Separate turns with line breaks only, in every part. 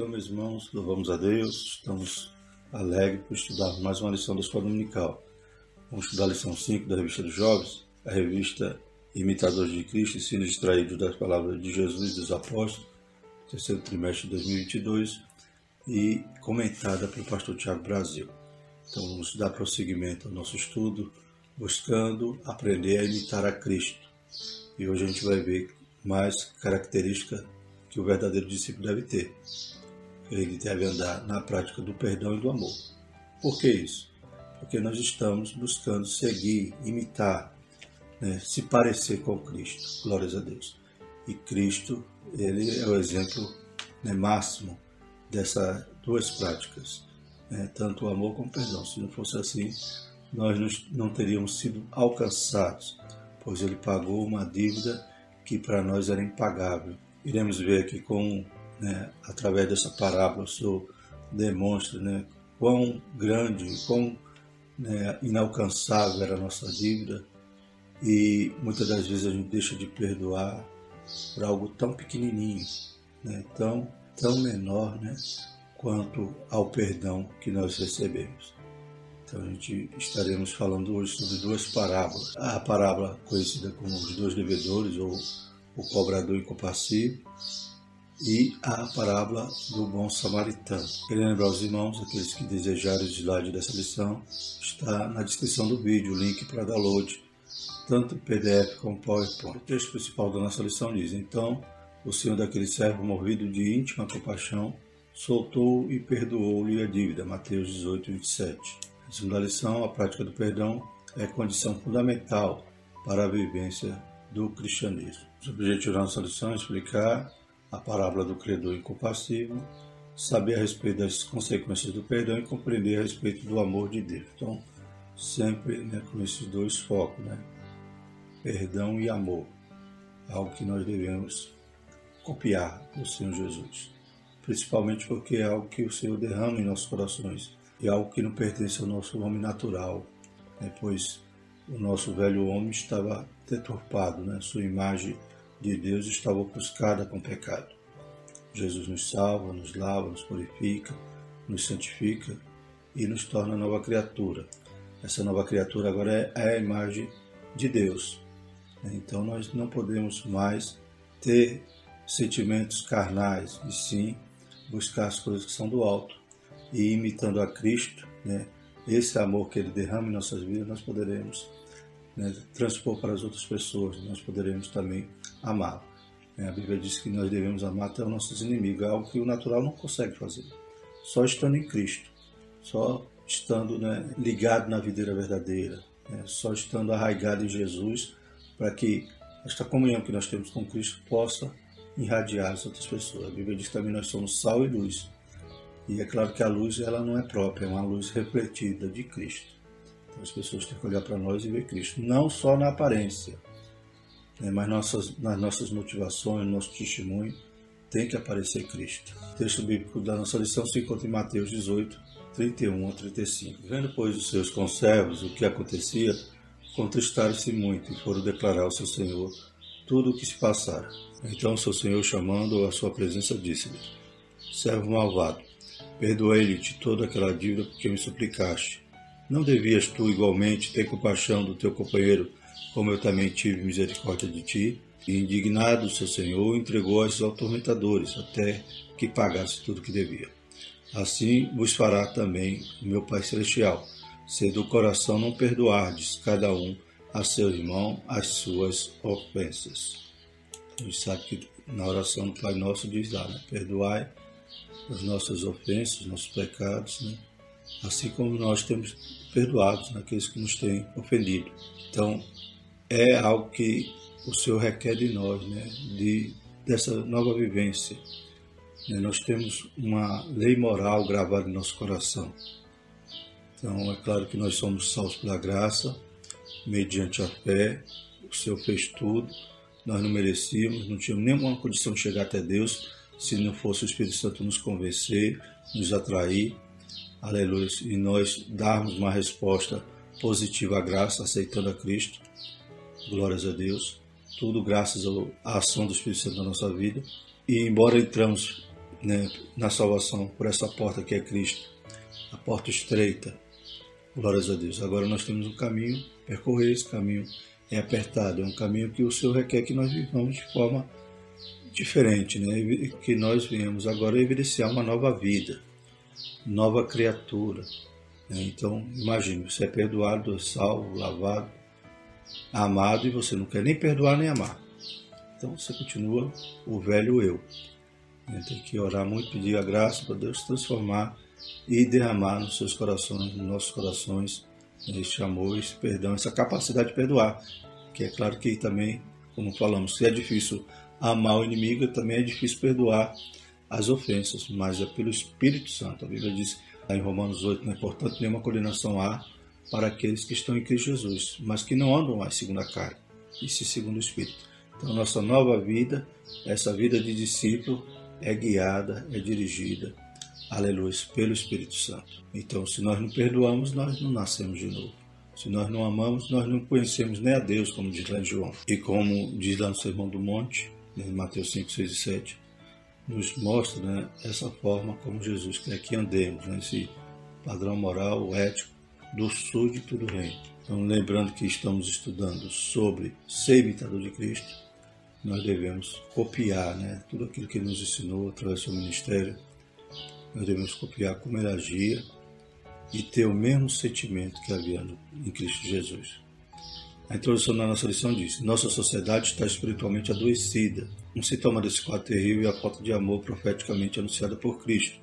Senhor, meus irmãos, louvamos a Deus, estamos alegres por estudar mais uma lição da Escola Dominical. Vamos estudar a lição 5 da Revista dos Jovens, a revista Imitadores de Cristo, ensinos extraídos das palavras de Jesus e dos Apóstolos, terceiro trimestre de 2022, e comentada pelo pastor Tiago Brasil. Então vamos dar prosseguimento ao nosso estudo, buscando aprender a imitar a Cristo. E hoje a gente vai ver mais características que o verdadeiro discípulo deve ter. Ele deve andar na prática do perdão e do amor. Por que isso? Porque nós estamos buscando seguir, imitar, né, se parecer com Cristo. Glórias a Deus. E Cristo, ele é o exemplo né, máximo dessas duas práticas, né, tanto o amor como o perdão. Se não fosse assim, nós não teríamos sido alcançados, pois ele pagou uma dívida que para nós era impagável iremos ver aqui com, né, através dessa parábola, o Senhor demonstra né, quão grande, quão né, inalcançável era a nossa dívida e muitas das vezes a gente deixa de perdoar por algo tão pequenininho, né, tão, tão menor né, quanto ao perdão que nós recebemos. Então a gente estaremos falando hoje sobre duas parábolas. A parábola conhecida como os dois devedores ou o cobrador incompassível e a parábola do bom samaritano. Queria lembrar os irmãos, aqueles que desejarem o slide dessa lição, está na descrição do vídeo o link para download, tanto PDF como PowerPoint. O texto principal da nossa lição diz: Então o Senhor daquele servo, movido de íntima compaixão, soltou e perdoou-lhe a dívida. Mateus 18, 27. A segunda lição, a prática do perdão é condição fundamental para a vivência do cristianismo. O objetivo da nossa lição é explicar a parábola do credor incompassível, saber a respeito das consequências do perdão e compreender a respeito do amor de Deus. Então, sempre né, com esses dois focos, né? perdão e amor, algo que nós devemos copiar do Senhor Jesus, principalmente porque é algo que o Senhor derrama em nossos corações e é algo que não pertence ao nosso homem natural, né? pois o nosso velho homem estava deturpado, né? sua imagem de Deus estava ofuscada com pecado. Jesus nos salva, nos lava, nos purifica, nos santifica e nos torna nova criatura. Essa nova criatura agora é a imagem de Deus. Então nós não podemos mais ter sentimentos carnais, e sim buscar as coisas que são do alto. E imitando a Cristo, né, esse amor que Ele derrama em nossas vidas, nós poderemos né, transpor para as outras pessoas, nós poderemos também amá-lo. É, a Bíblia diz que nós devemos amar até os nossos inimigos, algo que o natural não consegue fazer. Só estando em Cristo, só estando né, ligado na videira verdadeira, né, só estando arraigado em Jesus, para que esta comunhão que nós temos com Cristo possa irradiar as outras pessoas. A Bíblia diz que também nós somos sal e luz. E é claro que a luz ela não é própria, é uma luz refletida de Cristo. As pessoas têm que olhar para nós e ver Cristo, não só na aparência, né, mas nossas, nas nossas motivações, no nosso testemunho, tem que aparecer Cristo. O texto bíblico da nossa lição se encontra em Mateus 18, 31 a 35. Vendo, pois, os seus conservos o que acontecia, contristaram-se muito e foram declarar ao seu senhor tudo o que se passara. Então seu senhor, chamando-o à sua presença, disse-lhe: Servo malvado, perdoei-lhe toda aquela dívida porque me suplicaste. Não devias tu igualmente ter compaixão do teu companheiro como eu também tive misericórdia de ti, e indignado seu senhor entregou aos atormentadores, até que pagasse tudo que devia. Assim vos fará também o meu Pai Celestial, se do coração não perdoardes cada um a seu irmão as suas ofensas. A gente sabe que na oração do Pai Nosso diz lá, né? perdoai as nossas ofensas, nossos pecados, né? assim como nós temos perdoados naqueles que nos têm ofendido. Então, é algo que o Senhor requer de nós, né? de, dessa nova vivência. Né? Nós temos uma lei moral gravada em nosso coração. Então, é claro que nós somos salvos pela graça, mediante a fé. O Senhor fez tudo, nós não merecíamos, não tínhamos nenhuma condição de chegar até Deus se não fosse o Espírito Santo nos convencer, nos atrair, aleluia, e nós darmos uma resposta positiva à graça, aceitando a Cristo glórias a Deus, tudo graças à ação do Espírito Santo na nossa vida. E embora entramos né, na salvação por essa porta que é Cristo, a porta estreita. Glórias a Deus. Agora nós temos um caminho, percorrer esse caminho é apertado, é um caminho que o Senhor requer que nós vivamos de forma diferente, né? que nós viemos agora evidenciar uma nova vida, nova criatura. Né? Então, imagine, você é perdoado, salvo, lavado, amado e você não quer nem perdoar nem amar. Então você continua o velho eu. Tem que orar muito, pedir a graça para Deus transformar e derramar nos seus corações, nos nossos corações, este amor, esse perdão, essa capacidade de perdoar. Que é claro que também, como falamos, se é difícil amar o inimigo, também é difícil perdoar as ofensas, mas é pelo Espírito Santo. A Bíblia diz em Romanos 8, não é portanto nenhuma condenação há para aqueles que estão em Cristo Jesus, mas que não andam mais segundo a carne, e se segundo o Espírito. Então, nossa nova vida, essa vida de discípulo, é guiada, é dirigida, aleluia, pelo Espírito Santo. Então, se nós não perdoamos, nós não nascemos de novo. Se nós não amamos, nós não conhecemos nem a Deus, como diz lá em João. E como diz lá no Sermão do Monte, né, em Mateus 5, 6 e 7, nos mostra né, essa forma como Jesus quer que andemos, né, esse padrão moral, ético, do súdito do reino. Então, lembrando que estamos estudando sobre ser imitador de Cristo, nós devemos copiar né, tudo aquilo que ele nos ensinou através do seu ministério. Nós devemos copiar como ele agia e ter o mesmo sentimento que havia em Cristo Jesus. A introdução da nossa lição diz: Nossa sociedade está espiritualmente adoecida. Um sintoma desse quadro terrível é a falta de amor profeticamente anunciada por Cristo.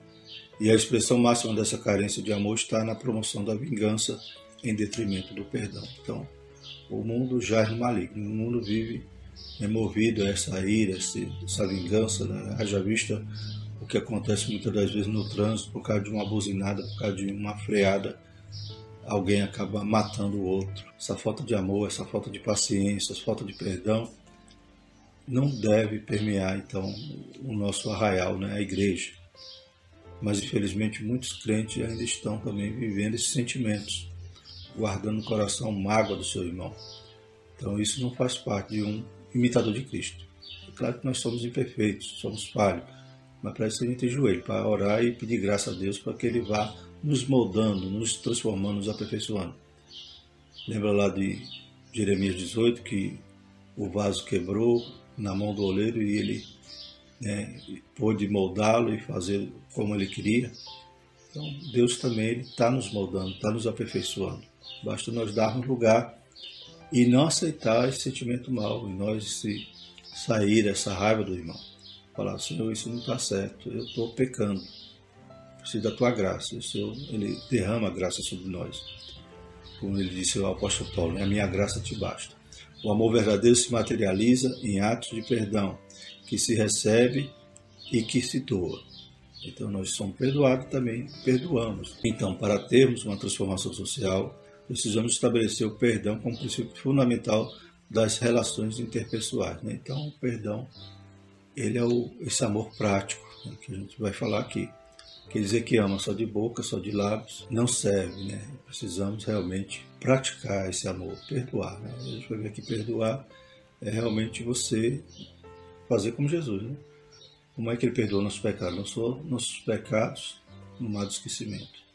E a expressão máxima dessa carência de amor está na promoção da vingança em detrimento do perdão. Então, o mundo jaz no maligno, o mundo vive é movido a essa ira, essa vingança, né? haja vista o que acontece muitas das vezes no trânsito, por causa de uma buzinada, por causa de uma freada, alguém acaba matando o outro. Essa falta de amor, essa falta de paciência, essa falta de perdão, não deve permear então o nosso arraial, né? a igreja. Mas infelizmente muitos crentes ainda estão também vivendo esses sentimentos, guardando no coração mágoa do seu irmão. Então isso não faz parte de um imitador de Cristo. É claro que nós somos imperfeitos, somos falhos, mas para isso a gente tem joelho, para orar e pedir graça a Deus para que Ele vá nos moldando, nos transformando, nos aperfeiçoando. Lembra lá de Jeremias 18 que o vaso quebrou na mão do oleiro e ele né, pôde moldá-lo e fazer como ele queria. Então Deus também está nos moldando, está nos aperfeiçoando. Basta nós darmos lugar e não aceitar esse sentimento mal, e nós sair dessa raiva do irmão. Falar, Senhor, isso não está certo, eu estou pecando, preciso da tua graça. O Senhor, Ele derrama a graça sobre nós. Como ele disse ao apóstolo Paulo, né? a minha graça te basta. O amor verdadeiro se materializa em atos de perdão, que se recebe e que se doa. Então nós somos perdoados também, perdoamos. Então, para termos uma transformação social, precisamos estabelecer o perdão como princípio fundamental das relações interpessoais. Né? Então, o perdão, ele é o, esse amor prático né, que a gente vai falar aqui. Quer dizer que ama só de boca, só de lábios, não serve, né? Precisamos realmente praticar esse amor, perdoar, né? A gente vai ver que perdoar é realmente você fazer como Jesus, né? Como é que ele perdoa nossos pecados? Não só nossos pecados no mar do esquecimento.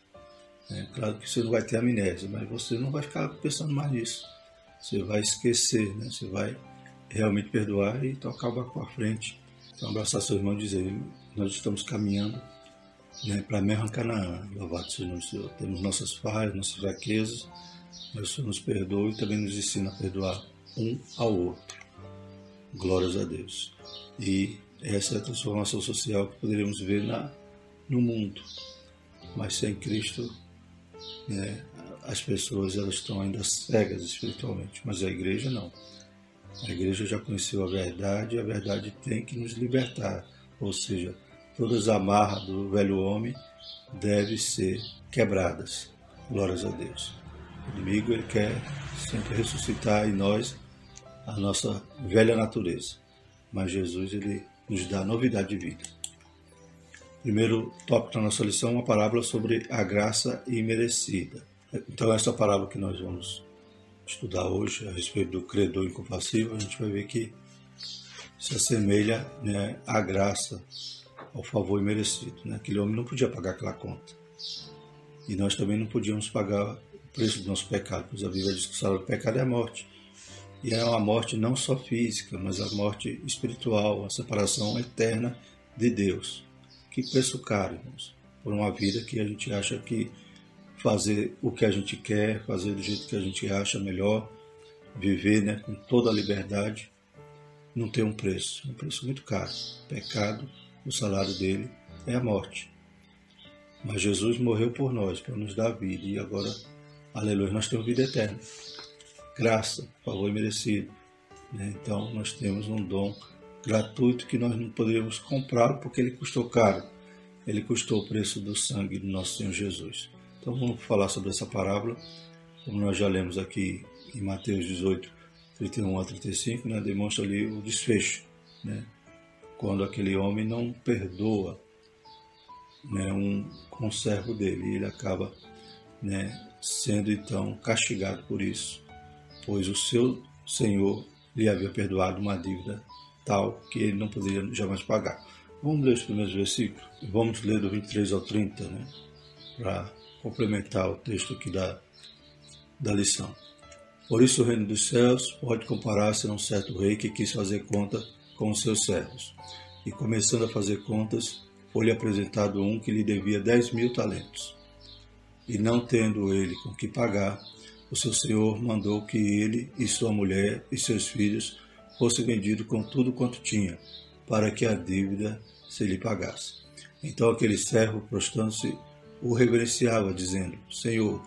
É claro que você não vai ter amnésia, mas você não vai ficar pensando mais nisso. Você vai esquecer, né? você vai realmente perdoar e tocar o barco para frente. Então, abraçar seu irmão e dizer: Nós estamos caminhando né, para a mesma Canaã. Louvado seja o nome do Senhor. Temos nossas falhas, nossas fraquezas, mas o Senhor nos perdoa e também nos ensina a perdoar um ao outro. Glórias a Deus. E essa é a transformação social que poderíamos ver na, no mundo. Mas sem Cristo né, as pessoas elas estão ainda cegas espiritualmente, mas a igreja não. A igreja já conheceu a verdade e a verdade tem que nos libertar. Ou seja, todas as amarras do velho homem devem ser quebradas. Glórias a Deus. O inimigo ele quer sempre ressuscitar em nós a nossa velha natureza, mas Jesus ele nos dá novidade de vida. Primeiro tópico da nossa lição uma parábola sobre a graça imerecida. Então, essa parábola que nós vamos estudar hoje a respeito do credor incompassível, a gente vai ver que se assemelha né, à graça ao favor imerecido. Né? Aquele homem não podia pagar aquela conta. E nós também não podíamos pagar o preço do nosso pecado, pois a Bíblia diz que o salário do pecado é a morte. E é uma morte não só física, mas a morte espiritual, a separação eterna de Deus. Que preço caro, irmãos, por uma vida que a gente acha que fazer o que a gente quer, fazer do jeito que a gente acha melhor, viver né, com toda a liberdade, não tem um preço, um preço muito caro. Pecado, o salário dele é a morte. Mas Jesus morreu por nós, para nos dar vida, e agora, aleluia, nós temos vida eterna. Graça, favor merecido. Né? Então, nós temos um dom gratuito que nós não poderíamos comprar porque ele custou caro. Ele custou o preço do sangue do nosso Senhor Jesus. Então, vamos falar sobre essa parábola, como nós já lemos aqui em Mateus 18, 31 a 35, né, demonstra ali o desfecho, né, quando aquele homem não perdoa né, um conservo dele, ele acaba né, sendo então castigado por isso, pois o seu senhor lhe havia perdoado uma dívida tal que ele não poderia jamais pagar. Vamos ler os primeiros versículos? Vamos ler do 23 ao 30, né, para complementar o texto aqui da, da lição. Por isso o reino dos céus pode comparar-se a um certo rei que quis fazer conta com os seus servos. E começando a fazer contas, foi-lhe apresentado um que lhe devia dez mil talentos. E não tendo ele com que pagar, o seu senhor mandou que ele e sua mulher e seus filhos fossem vendidos com tudo quanto tinha, para que a dívida se lhe pagasse. Então aquele servo, prostrando-se, o reverenciava, dizendo: Senhor,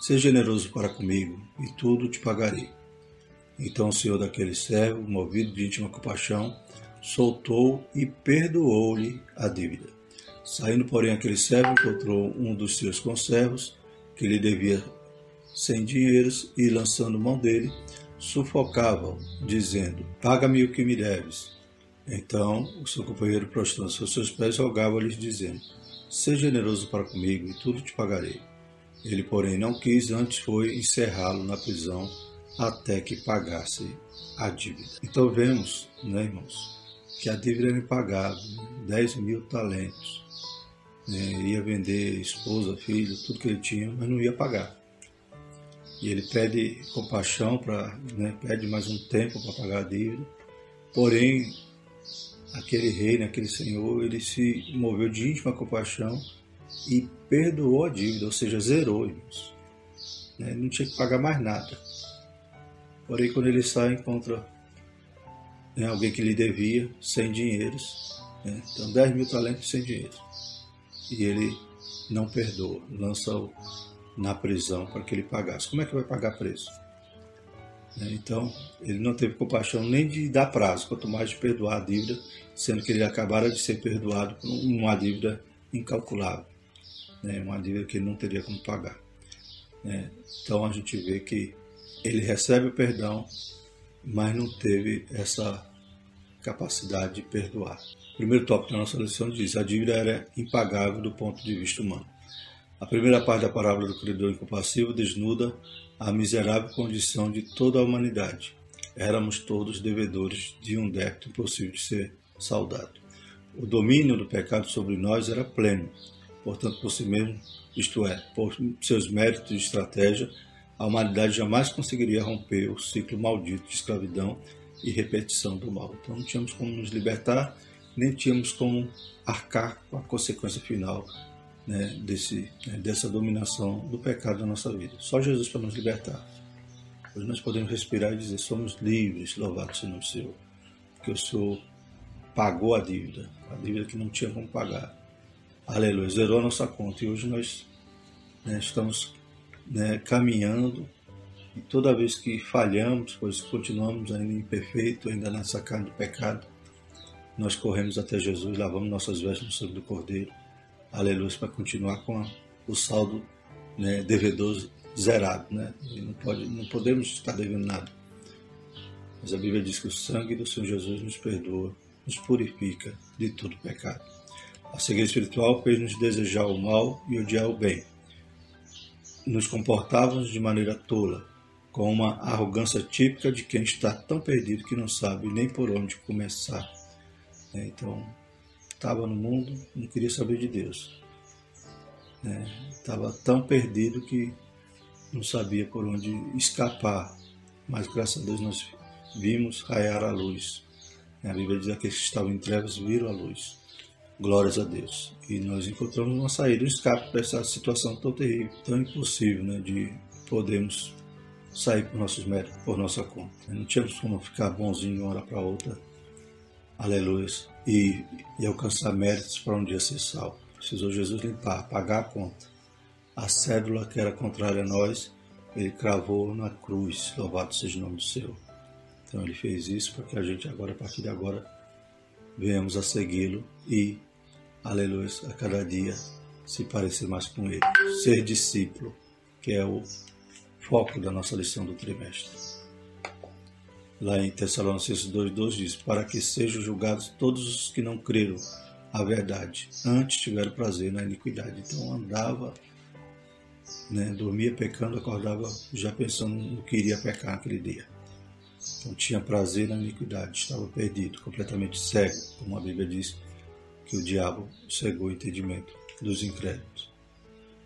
Seja generoso para comigo, e tudo te pagarei. Então o senhor daquele servo, movido de íntima compaixão, soltou e perdoou-lhe a dívida. Saindo, porém, aquele servo encontrou um dos seus conservos, que lhe devia cem dinheiros, e lançando mão dele, sufocava-o, dizendo: Paga-me o que me deves. Então o seu companheiro, prostrando-se aos seus pés, rogava-lhes, dizendo: Seja generoso para comigo, e tudo te pagarei. Ele, porém, não quis, antes foi encerrá-lo na prisão até que pagasse a dívida. Então vemos, né, irmãos, que a dívida era impagável, 10 mil talentos. Né, ia vender esposa, filho, tudo que ele tinha, mas não ia pagar. E ele pede compaixão, para, né, pede mais um tempo para pagar a dívida. Porém, aquele rei, aquele senhor, ele se moveu de íntima compaixão e perdoou a dívida, ou seja, zerou, irmãos. Né? Não tinha que pagar mais nada. Porém, quando ele sai, encontra né, alguém que lhe devia 100 dinheiros. Né? Então, 10 mil talentos sem dinheiro. E ele não perdoa, lança-o na prisão para que ele pagasse. Como é que vai pagar preço? Né? Então, ele não teve compaixão nem de dar prazo, quanto mais de perdoar a dívida, sendo que ele acabara de ser perdoado por uma dívida incalculável né, uma dívida que ele não teria como pagar. Né? Então a gente vê que ele recebe o perdão, mas não teve essa capacidade de perdoar. O primeiro tópico da nossa lição diz: a dívida era impagável do ponto de vista humano. A primeira parte da parábola do credor incompassivo desnuda a miserável condição de toda a humanidade. Éramos todos devedores de um débito impossível de ser saldado. O domínio do pecado sobre nós era pleno, portanto, por si mesmo, isto é, por seus méritos e estratégia, a humanidade jamais conseguiria romper o ciclo maldito de escravidão e repetição do mal. Então não tínhamos como nos libertar, nem tínhamos como arcar com a consequência final né, desse, né, dessa dominação do pecado na nossa vida. Só Jesus para nos libertar. Hoje nós podemos respirar e dizer: somos livres, louvado seja o Senhor, porque o Senhor pagou a dívida, a dívida que não tinha como pagar. Aleluia, zerou a nossa conta. E hoje nós né, estamos né, caminhando e toda vez que falhamos, pois continuamos ainda imperfeito, ainda nessa carne do pecado, nós corremos até Jesus, lavamos nossas vestes no sangue do Cordeiro. Aleluia, para continuar com a, o saldo né, devedoso zerado. Né? E não, pode, não podemos estar devendo nada. Mas a Bíblia diz que o sangue do Senhor Jesus nos perdoa, nos purifica de todo pecado. A cegueira espiritual fez-nos desejar o mal e odiar o bem. Nos comportávamos de maneira tola, com uma arrogância típica de quem está tão perdido que não sabe nem por onde começar. É, então, estava no mundo, não queria saber de Deus. Estava né? tão perdido que não sabia por onde escapar. Mas graças a Deus nós vimos raiar a luz. A Bíblia diz que aqueles que estavam em trevas viram a luz. Glórias a Deus. E nós encontramos uma saída, um escape dessa situação tão terrível, tão impossível, né, de podermos sair por nossos méritos, por nossa conta. Não tínhamos como ficar bonzinho de uma hora para outra, aleluia, e, e alcançar méritos para um dia ser salvo. Precisou Jesus limpar, pagar a conta. A cédula que era contrária a nós, ele cravou na cruz, louvado seja o nome do Senhor. Então ele fez isso para que a gente agora, a partir de agora, venhamos a segui-lo e, aleluia, a cada dia se parecer mais com ele. Ser discípulo, que é o foco da nossa lição do trimestre. Lá em Tessalonicenses 2,2 diz: Para que sejam julgados todos os que não creram a verdade, antes tiveram prazer na iniquidade. Então andava, né, dormia pecando, acordava já pensando no que iria pecar naquele dia. Então tinha prazer na iniquidade, estava perdido, completamente cego, como a Bíblia diz que o diabo cegou o entendimento dos incrédulos.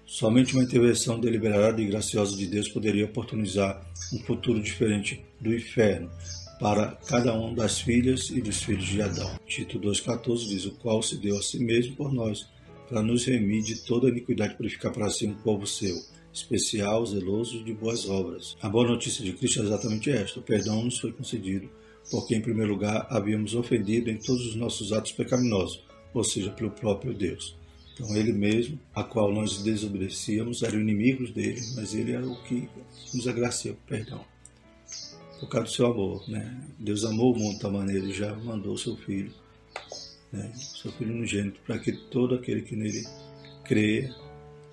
Somente uma intervenção deliberada e graciosa de Deus poderia oportunizar um futuro diferente do inferno para cada um das filhas e dos filhos de Adão. Tito 2,14 diz: O qual se deu a si mesmo por nós, para nos remir de toda iniquidade purificar para si um povo seu, especial, zeloso de boas obras. A boa notícia de Cristo é exatamente esta: o perdão nos foi concedido, porque, em primeiro lugar, havíamos ofendido em todos os nossos atos pecaminosos, ou seja, pelo próprio Deus. Então ele mesmo, a qual nós desobedecíamos, eram inimigos dele, mas ele era o que nos agraciou, perdão. Por causa do seu amor, né? Deus amou o mundo da maneira e já mandou seu filho, né? seu filho no gênito, para que todo aquele que nele crê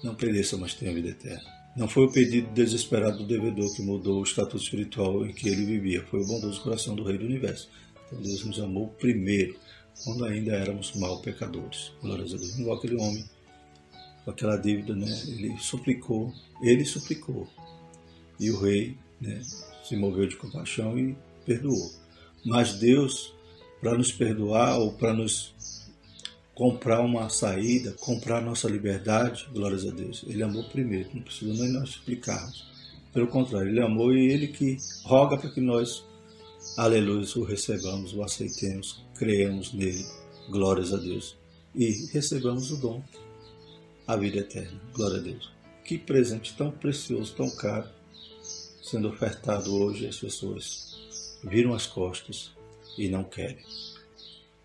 não pereça, mas tenha vida eterna. Não foi o pedido desesperado do devedor que mudou o estatuto espiritual em que ele vivia, foi o bondoso coração do Rei do Universo. Então Deus nos amou primeiro quando ainda éramos mal pecadores. Glórias a Deus. Igual aquele homem, com aquela dívida, né? Ele suplicou, ele suplicou. E o rei né, se moveu de compaixão e perdoou. Mas Deus, para nos perdoar ou para nos comprar uma saída, comprar nossa liberdade, glórias a Deus, Ele amou primeiro, não precisa nem nós explicarmos. Pelo contrário, Ele amou e Ele que roga para que nós, aleluia, o recebamos, o aceitemos, creamos nele, glórias a Deus, e recebamos o dom, a vida eterna, glória a Deus. Que presente tão precioso, tão caro, sendo ofertado hoje às pessoas. Viram as costas e não querem.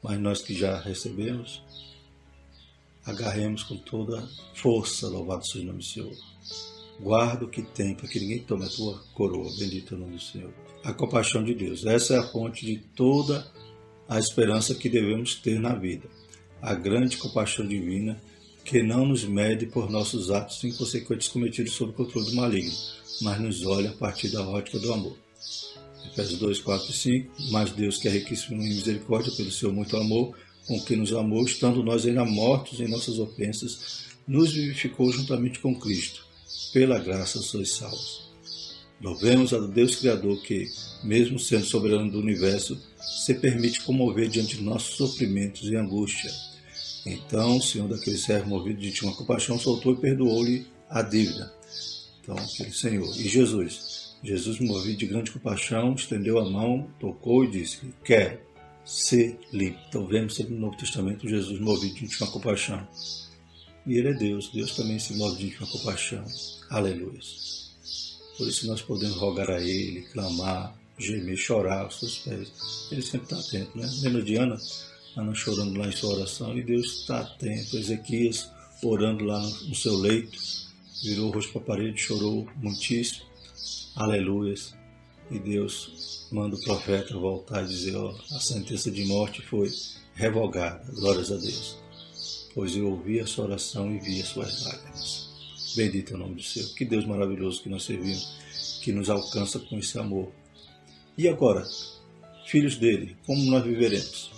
Mas nós que já recebemos, agarremos com toda força, louvado seja o nome do Senhor. Guarda o que tem, para que ninguém tome a tua coroa, bendito é o nome do Senhor. A compaixão de Deus, essa é a fonte de toda a esperança que devemos ter na vida, a grande compaixão divina que não nos mede por nossos atos inconsequentes cometidos sob o controle do maligno, mas nos olha a partir da ótica do amor. Efésios 2, 4 e 5. Mas Deus, que é riquíssimo em misericórdia pelo seu muito amor, com que nos amou, estando nós ainda mortos em nossas ofensas, nos vivificou juntamente com Cristo. Pela graça sois salvos. Louvemos a Deus Criador que, mesmo sendo soberano do universo, se permite comover diante de nossos sofrimentos e angústia. Então o Senhor daquele servo movido de uma compaixão soltou e perdoou-lhe a dívida. Então aquele Senhor. E Jesus, Jesus movido de grande compaixão, estendeu a mão, tocou e disse, quer ser limpo. Então vemos sempre no Novo Testamento Jesus movido de uma compaixão. E Ele é Deus, Deus também se move de uma compaixão. Aleluia. Por isso nós podemos rogar a Ele, clamar, gemer, chorar aos seus pés. Ele sempre está atento, né? Lembra de Ana? Ana chorando lá em sua oração e Deus está atento. Ezequias orando lá no seu leito, virou o rosto para a parede, chorou muitíssimo. Aleluias. E Deus manda o profeta voltar e dizer: ó, a sentença de morte foi revogada. Glórias a Deus. Pois eu ouvi a sua oração e vi as suas lágrimas. Bendito é o nome do Senhor. Que Deus maravilhoso que nós servimos, que nos alcança com esse amor. E agora, filhos dele, como nós viveremos?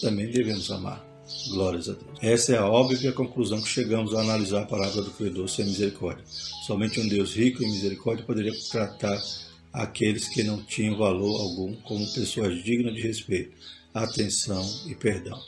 Também devemos amar. Glórias a Deus. Essa é a óbvia conclusão que chegamos a analisar a palavra do Criador sem misericórdia. Somente um Deus rico em misericórdia poderia tratar aqueles que não tinham valor algum como pessoas dignas de respeito, atenção e perdão.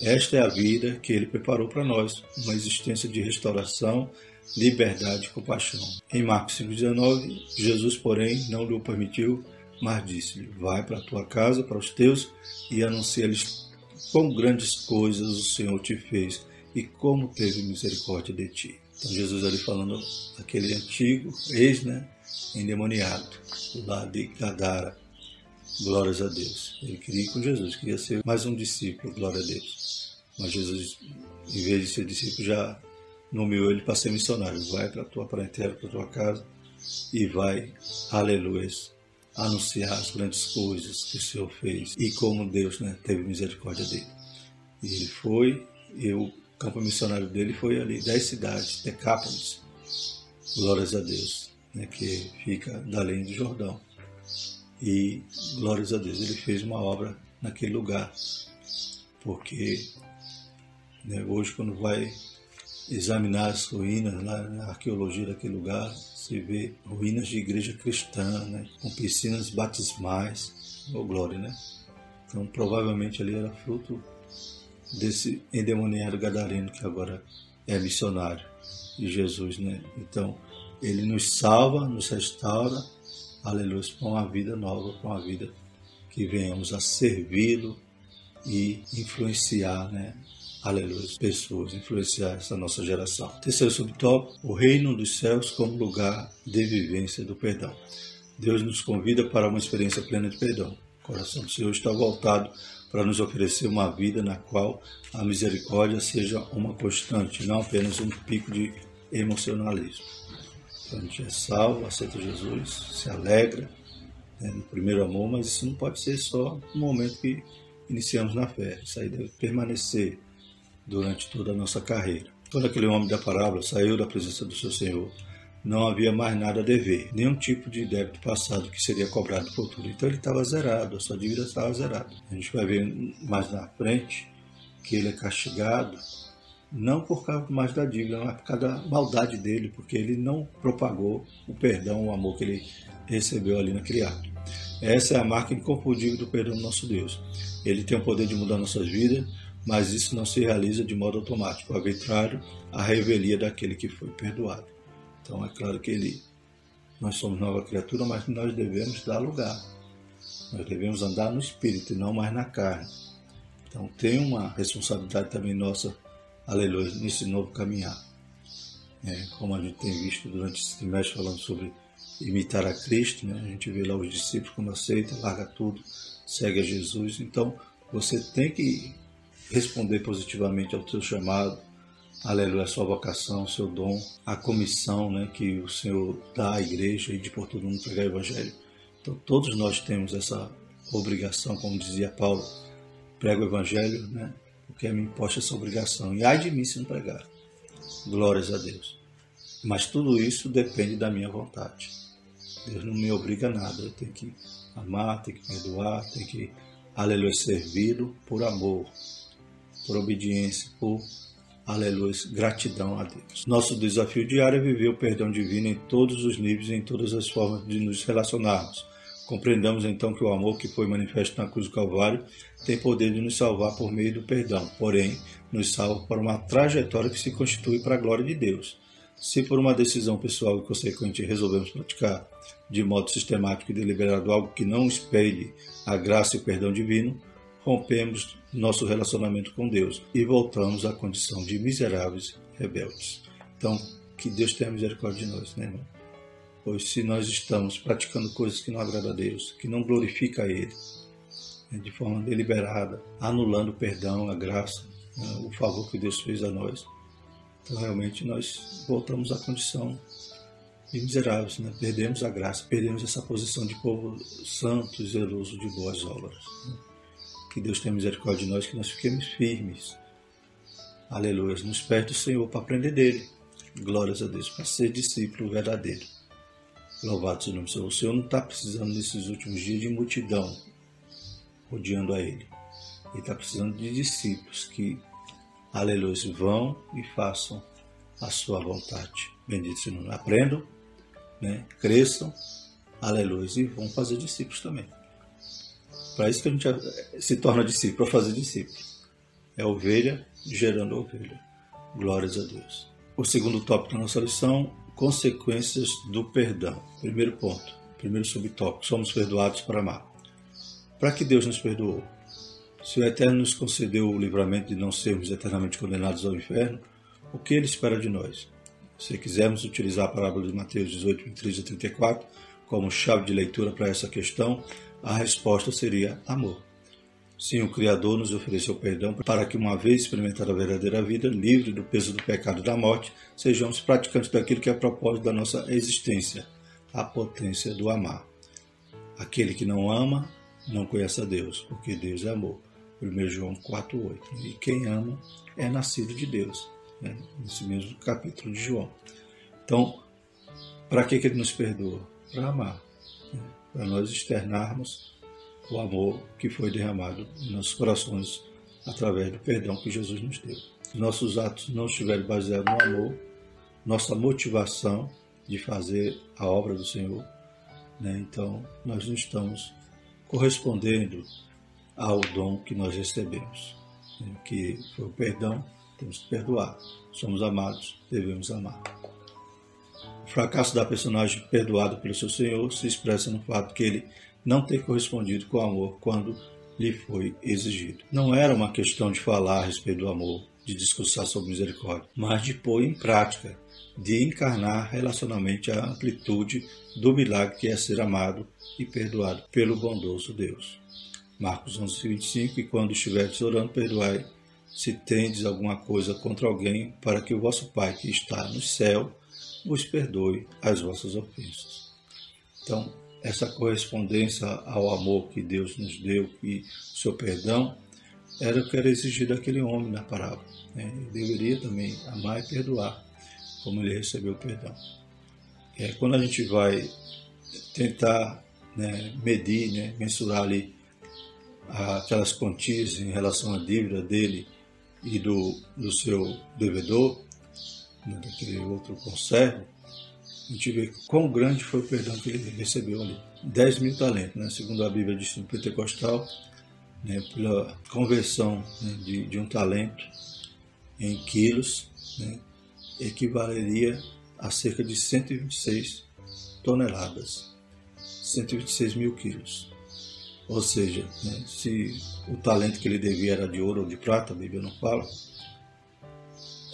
Esta é a vida que ele preparou para nós, uma existência de restauração, liberdade e compaixão. Em Marcos 5,19, Jesus, porém, não lhe permitiu, mas disse-lhe: Vai para a tua casa, para os teus, e anuncia-lhes quão grandes coisas o Senhor te fez e como teve misericórdia de ti. Então, Jesus ali falando aquele antigo ex, né, endemoniado, lá de Gadara. Glórias a Deus. Ele queria ir com Jesus, queria ser mais um discípulo, glória a Deus. Mas Jesus, em vez de ser discípulo, já nomeou ele para ser missionário. Vai para a tua parentela, para a tua casa e vai, aleluia, anunciar as grandes coisas que o Senhor fez e como Deus né, teve misericórdia dele. E ele foi, e o campo missionário dele foi ali, dez cidades, Decápolis, glórias a Deus, né, que fica da além do Jordão. E glórias a Deus, ele fez uma obra naquele lugar, porque né, hoje quando vai examinar as ruínas lá na arqueologia daquele lugar, se vê ruínas de igreja cristã, né, com piscinas batismais, oh glória, né? Então provavelmente ali era fruto desse endemoniado gadareno que agora é missionário de Jesus, né? Então ele nos salva, nos restaura, aleluia, para uma vida nova, para uma vida que venhamos a servi-lo e influenciar, né? Aleluia, pessoas, influenciar essa nossa geração. Terceiro subtópico, o reino dos céus como lugar de vivência do perdão. Deus nos convida para uma experiência plena de perdão. O coração do Senhor está voltado para nos oferecer uma vida na qual a misericórdia seja uma constante, não apenas um pico de emocionalismo. Então a gente é salvo, aceita Jesus, se alegra né, no primeiro amor, mas isso não pode ser só no momento que iniciamos na fé. Isso aí deve permanecer durante toda a nossa carreira. Quando aquele homem da parábola saiu da presença do seu Senhor, não havia mais nada a dever, nenhum tipo de débito passado que seria cobrado no futuro. Então ele estava zerado, a sua dívida estava zerada. A gente vai ver mais na frente que ele é castigado, não por causa mais da dívida, mas por causa da maldade dele, porque ele não propagou o perdão, o amor que ele recebeu ali naquele ato. Essa é a marca inconfundível do perdão do nosso Deus. Ele tem o poder de mudar nossas vidas, mas isso não se realiza de modo automático, arbitrário, a revelia daquele que foi perdoado. Então é claro que ele, nós somos nova criatura, mas nós devemos dar lugar. Nós devemos andar no espírito e não mais na carne. Então tem uma responsabilidade também nossa, aleluia, nesse novo caminhar. É, como a gente tem visto durante esse trimestre falando sobre imitar a Cristo, né? a gente vê lá os discípulos quando aceita, larga tudo, segue a Jesus. Então você tem que responder positivamente ao seu chamado, aleluia, a sua vocação, seu dom, a comissão né, que o Senhor dá à igreja e de por todo mundo pregar o Evangelho. Então, todos nós temos essa obrigação, como dizia Paulo, prego o Evangelho, né, porque me imposta essa obrigação. E ai de mim se não pregar. Glórias a Deus. Mas tudo isso depende da minha vontade. Deus não me obriga a nada. Eu tenho que amar, tenho que perdoar, tenho que, aleluia, servir por amor por obediência, por aleluia, gratidão a Deus. Nosso desafio diário é viver o perdão divino em todos os níveis e em todas as formas de nos relacionarmos. Compreendamos então que o amor que foi manifesto na cruz do Calvário tem poder de nos salvar por meio do perdão, porém, nos salva para uma trajetória que se constitui para a glória de Deus. Se por uma decisão pessoal e consequente resolvemos praticar de modo sistemático e deliberado algo que não espelhe a graça e o perdão divino, rompemos nosso relacionamento com Deus e voltamos à condição de miseráveis rebeldes. Então, que Deus tenha misericórdia de nós, né, irmão? Pois se nós estamos praticando coisas que não agradam a Deus, que não glorifica a Ele, né, de forma deliberada, anulando o perdão, a graça, né, o favor que Deus fez a nós, então realmente nós voltamos à condição de miseráveis, né? perdemos a graça, perdemos essa posição de povo santo e zeloso de boas obras. Né? Que Deus tenha misericórdia de nós, que nós fiquemos firmes. Aleluia. Nos pés do Senhor para aprender dele. Glórias a Deus, para ser discípulo verdadeiro. Louvado seja o nome do Senhor. O Senhor não está precisando nesses últimos dias de multidão rodeando a Ele. Ele está precisando de discípulos que, aleluia, vão e façam a sua vontade. Bendito seja o nome. Aprendam, né? cresçam, aleluia, e vão fazer discípulos também. Para isso que a gente se torna discípulo, para fazer discípulos. É ovelha gerando ovelha. Glórias a Deus. O segundo tópico da nossa lição, consequências do perdão. Primeiro ponto, primeiro subtópico, somos perdoados para amar. Para que Deus nos perdoou? Se o Eterno nos concedeu o livramento de não sermos eternamente condenados ao inferno, o que Ele espera de nós? Se quisermos utilizar a parábola de Mateus 18, 23 a 34 como chave de leitura para essa questão, a resposta seria amor. Sim, o Criador nos ofereceu perdão para que, uma vez experimentada a verdadeira vida, livre do peso do pecado e da morte, sejamos praticantes daquilo que é a propósito da nossa existência, a potência do amar. Aquele que não ama não conhece a Deus, porque Deus é amor. 1 João 4,8. E quem ama é nascido de Deus, né? nesse mesmo capítulo de João. Então, para que, que ele nos perdoa? Para amar? Para nós externarmos o amor que foi derramado em nossos corações através do perdão que Jesus nos deu. Nossos atos não estiverem baseados no amor, nossa motivação de fazer a obra do Senhor, né? então nós não estamos correspondendo ao dom que nós recebemos, né? que foi o perdão, temos que perdoar. Somos amados, devemos amar. O fracasso da personagem perdoada pelo seu Senhor se expressa no fato que ele não ter correspondido com o amor quando lhe foi exigido. Não era uma questão de falar a respeito do amor, de discursar sobre misericórdia, mas de pôr em prática, de encarnar relacionalmente a amplitude do milagre que é ser amado e perdoado pelo bondoso Deus. Marcos 11, 25, e quando estiveres orando, perdoai se tendes alguma coisa contra alguém, para que o vosso Pai que está no céu vos perdoe as vossas ofensas. Então, essa correspondência ao amor que Deus nos deu e seu perdão era o que era exigido daquele homem na parábola. Né? Ele deveria também amar e perdoar, como ele recebeu o perdão. É, quando a gente vai tentar né, medir, né, mensurar ali aquelas quantias em relação à dívida dele e do, do seu devedor, daquele outro conservo, a gente vê quão grande foi o perdão que ele recebeu ali. 10 mil talentos, né? segundo a Bíblia de Estudo Pentecostal, né? pela conversão né? de, de, um talento em quilos, né? equivaleria a cerca de 126 toneladas, 126 mil quilos. Ou seja, né? se o talento que ele devia era de ouro ou de prata, a Bíblia não fala,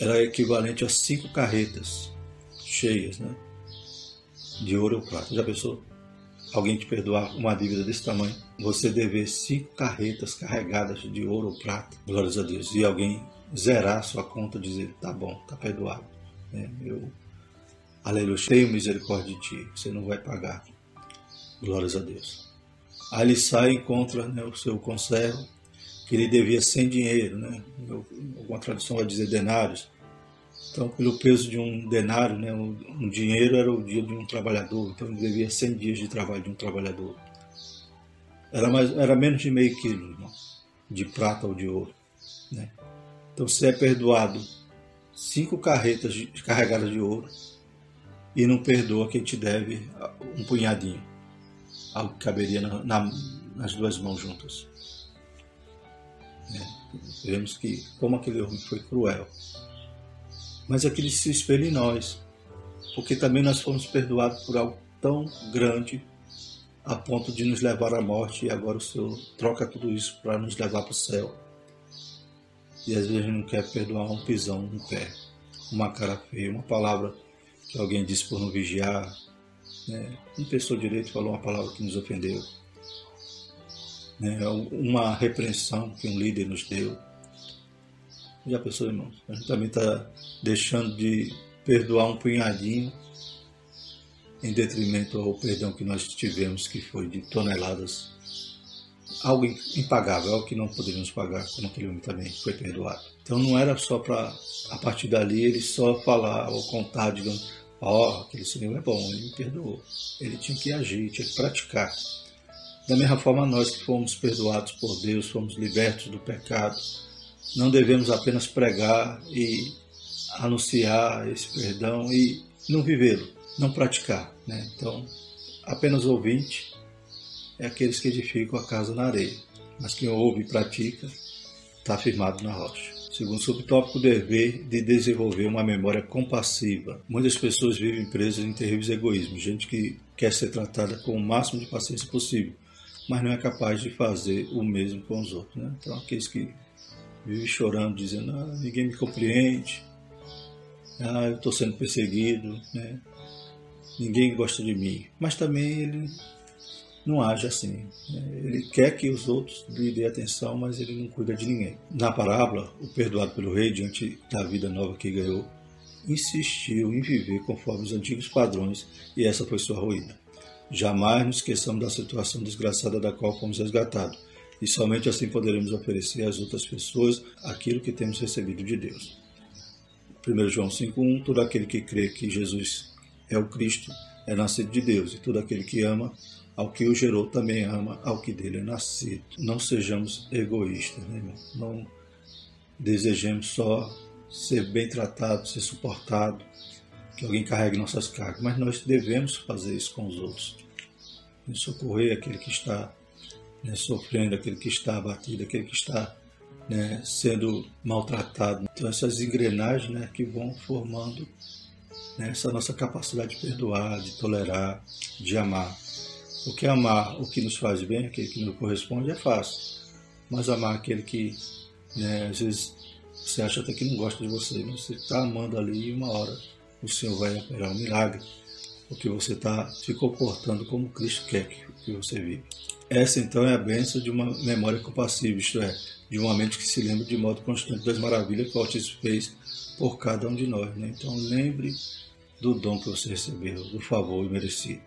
era equivalente a cinco carretas cheias, né? de ouro ou prata. Já pensou? Alguém te perdoar uma dívida desse tamanho? Você dever cinco carretas carregadas de ouro ou prata, glórias a Deus, e alguém zerar sua conta e dizer: tá bom, tá perdoado. É, eu, aleluia, tenho misericórdia de ti, você não vai pagar. Glórias a Deus. Aí ele sai e encontra né, o seu conservo, que ele devia sem dinheiro, né? Alguma tradução vai dizer denários então, pelo peso de um denário, né, um, dinheiro era o dia de um trabalhador, então ele devia 100 dias de trabalho de um trabalhador. Era, mais, era menos de meio quilo irmão, de prata ou de ouro. Né? Então, você é perdoado cinco carretas de, carregadas de ouro e não perdoa quem te deve um punhadinho, algo que caberia na, na, nas duas mãos juntas. É, vemos que como aquele homem foi cruel mas é que ele se espelha em nós, porque também nós fomos perdoados por algo tão grande a ponto de nos levar à morte e agora o Senhor troca tudo isso para nos levar para o céu. E às vezes não quer perdoar um pisão no pé, uma cara feia, uma palavra que alguém disse por não vigiar, né? um pessoa direito falou uma palavra que nos ofendeu, né? uma repreensão que um líder nos deu já pensou, irmãos? A gente também está deixando de perdoar um punhadinho em detrimento ao perdão que nós tivemos, que foi de toneladas. Algo impagável, algo que não poderíamos pagar, como aquele homem também foi perdoado. Então não era só para, a partir dali, ele só falar ou contar, digamos, ó, oh, aquele Senhor é bom, ele me perdoou. Ele tinha que agir, tinha que praticar. Da mesma forma, nós que fomos perdoados por Deus, fomos libertos do pecado, não devemos apenas pregar e anunciar esse perdão e não vivê-lo, não praticar. Né? Então, apenas ouvinte é aqueles que edificam a casa na areia. Mas quem ouve e pratica está firmado na rocha. Segundo subtópico, o dever de desenvolver uma memória compassiva. Muitas pessoas vivem presas em terríveis egoísmos, gente que quer ser tratada com o máximo de paciência possível, mas não é capaz de fazer o mesmo com os outros. Né? Então, aqueles que vivem chorando, dizendo: ah, ninguém me compreende, ah, eu estou sendo perseguido, né? ninguém gosta de mim. Mas também ele não age assim. Né? Ele quer que os outros lhe dêem atenção, mas ele não cuida de ninguém. Na parábola, o perdoado pelo rei, diante da vida nova que ganhou, insistiu em viver conforme os antigos padrões e essa foi sua ruína. Jamais nos esqueçamos da situação desgraçada da qual fomos resgatados e somente assim poderemos oferecer às outras pessoas aquilo que temos recebido de Deus. 1 João 5,1 Todo aquele que crê que Jesus é o Cristo é nascido de Deus, e todo aquele que ama ao que o gerou também ama ao que dele é nascido. Não sejamos egoístas, né, irmão? Não desejemos só ser bem tratado, ser suportado, que alguém carregue nossas cargas, mas nós devemos fazer isso com os outros. Socorrer aquele que está né, sofrendo, aquele que está abatido, aquele que está né, sendo maltratado. Então essas engrenagens né, que vão formando né, essa nossa capacidade de perdoar, de tolerar, de amar. Porque amar o que nos faz bem, aquele que nos corresponde, é fácil. Mas amar aquele que, né, às vezes, você acha até que não gosta de você, mas você está amando ali e uma hora o Senhor vai operar um milagre. Porque você está se comportando como Cristo quer que você viva. Essa então é a bênção de uma memória compassiva, isto é, de uma mente que se lembra de modo constante das maravilhas que o Altíssimo fez por cada um de nós. Né? Então lembre do dom que você recebeu, do favor imerecido.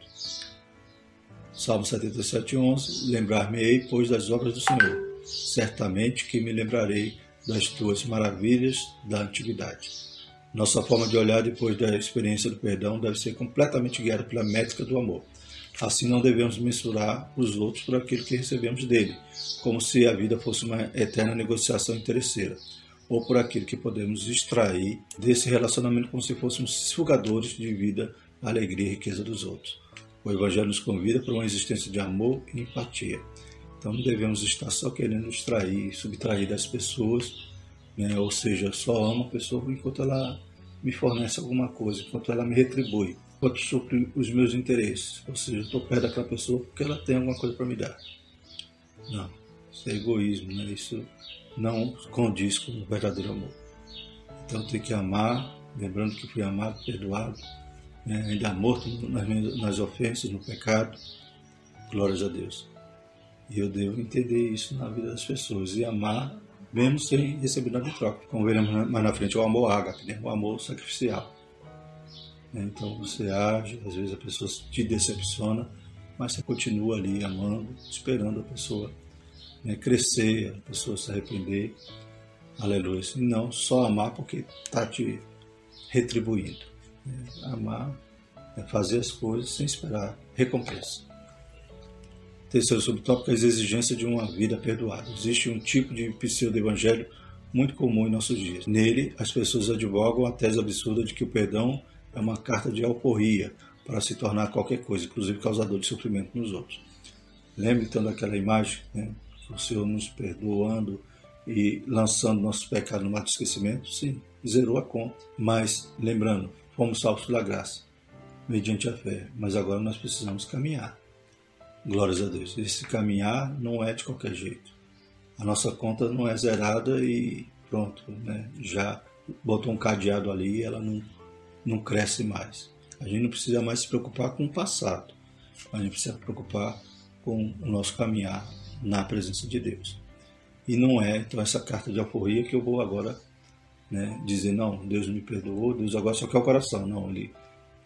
Salmo 77, 11 Lembrar-me-ei, pois, das obras do Senhor. Certamente que me lembrarei das tuas maravilhas da antiguidade. Nossa forma de olhar depois da experiência do perdão deve ser completamente guiada pela métrica do amor. Assim, não devemos mensurar os outros por aquilo que recebemos dele, como se a vida fosse uma eterna negociação interesseira, ou por aquilo que podemos extrair desse relacionamento como se fôssemos sugadores de vida, alegria e riqueza dos outros. O Evangelho nos convida para uma existência de amor e empatia. Então não devemos estar só querendo extrair, subtrair das pessoas, né? ou seja, só amo a pessoa enquanto ela me fornece alguma coisa, enquanto ela me retribui, enquanto supre os meus interesses. Ou seja, estou perto daquela pessoa porque ela tem alguma coisa para me dar. Não, isso é egoísmo, né? isso não condiz com o verdadeiro amor. Então tem que amar, lembrando que fui amado, perdoado, né, ainda morto nas, nas ofensas, no pecado. Glórias a Deus. E eu devo entender isso na vida das pessoas e amar, mesmo sem receber nada de troca. Como veremos mais na frente, o amor ágape, né? o amor sacrificial. Né, então você age, às vezes a pessoa te decepciona, mas você continua ali amando, esperando a pessoa né, crescer, a pessoa se arrepender. Aleluia. E não só amar porque está te retribuindo. É, amar é fazer as coisas sem esperar recompensa. Terceiro subtópico, as exigências de uma vida perdoada. Existe um tipo de pseudo-evangelho muito comum em nossos dias. Nele, as pessoas advogam a tese absurda de que o perdão é uma carta de alporria para se tornar qualquer coisa, inclusive causador de sofrimento nos outros. Lembre então daquela imagem, né? o Senhor nos perdoando e lançando nossos pecados no mar do esquecimento? Sim, zerou a conta. Mas, lembrando, fomos salvos pela graça, mediante a fé, mas agora nós precisamos caminhar. Glórias a Deus. Esse caminhar não é de qualquer jeito. A nossa conta não é zerada e pronto, né? já botou um cadeado ali e ela não, não cresce mais. A gente não precisa mais se preocupar com o passado, a gente precisa se preocupar com o nosso caminhar na presença de Deus. E não é então essa carta de alforria que eu vou agora né, dizer, não, Deus me perdoou, Deus agora só quer o coração. Não, Ele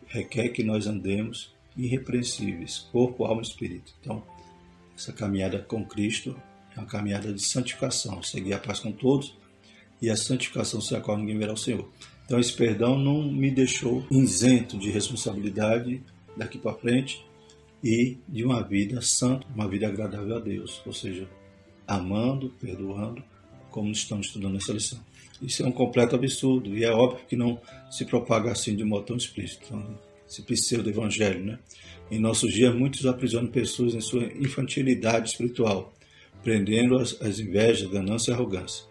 requer que nós andemos irrepreensíveis, corpo, alma e espírito. Então, essa caminhada com Cristo é uma caminhada de santificação, seguir a paz com todos e a santificação sem a qual ninguém verá o Senhor. Então, esse perdão não me deixou isento de responsabilidade daqui para frente e de uma vida santa, uma vida agradável a Deus, ou seja, amando, perdoando, como estamos estudando nessa lição. Isso é um completo absurdo e é óbvio que não se propaga assim de modo tão explícito. Então, esse pseudo-evangelho, né? Em nossos dias, muitos aprisionam pessoas em sua infantilidade espiritual, prendendo as, as invejas, ganância e arrogância.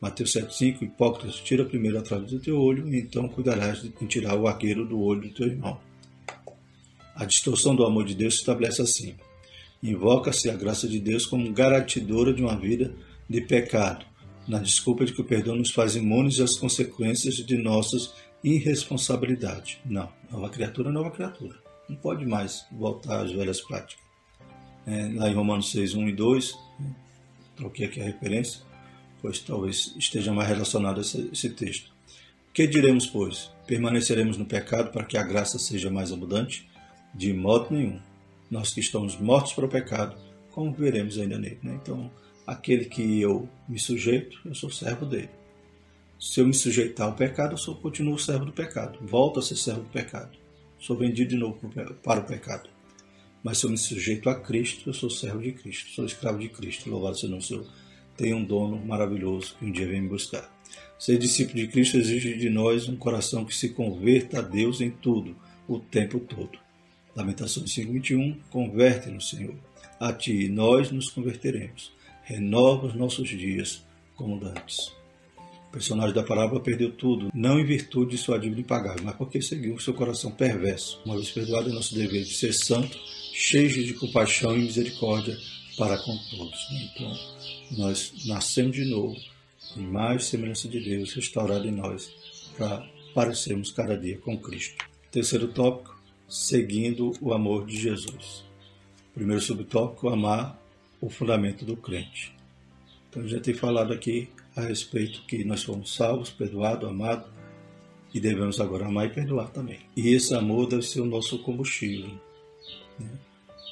Mateus 7,5, hipócritas, tira primeiro a trave do teu olho, e então cuidarás de tirar o arqueiro do olho do teu irmão. A distorção do amor de Deus se estabelece assim. Invoca-se a graça de Deus como garantidora de uma vida de pecado, na desculpa de que o perdão nos faz imunes às consequências de nossas irresponsabilidades. Não, nova criatura é nova criatura. Não pode mais voltar às velhas práticas. É, lá em Romanos 6, 1 e 2, né, troquei aqui a referência, pois talvez esteja mais relacionado a esse, esse texto. Que diremos, pois? Permaneceremos no pecado para que a graça seja mais abundante? De modo nenhum. Nós que estamos mortos para o pecado, como veremos ainda nele? Né? Então, aquele que eu me sujeito, eu sou servo dele. Se eu me sujeitar ao pecado, eu sou, continuo servo do pecado. Volto a ser servo do pecado. Sou vendido de novo para o pecado. Mas se eu me sujeito a Cristo, eu sou servo de Cristo, sou escravo de Cristo. Louvado seja o Senhor. Tenho um dono maravilhoso que um dia vem me buscar. Ser discípulo de Cristo exige de nós um coração que se converta a Deus em tudo, o tempo todo. Lamentações 5:21 Converte-nos, Senhor. A ti nós nos converteremos. Renova os nossos dias como dantes. O personagem da parábola perdeu tudo, não em virtude de sua dívida impagável, mas porque seguiu o seu coração perverso. Uma vez perdoado, é nosso dever de ser santo, cheio de compaixão e misericórdia para com todos. Então, nós nascemos de novo, em mais semelhança de Deus, restaurado em nós, para parecermos cada dia com Cristo. Terceiro tópico, seguindo o amor de Jesus. Primeiro subtópico, amar o fundamento do crente. Então, já tem falado aqui a respeito que nós fomos salvos, perdoados, amados, e devemos agora amar e perdoar também. E esse amor deve ser o nosso combustível. Né?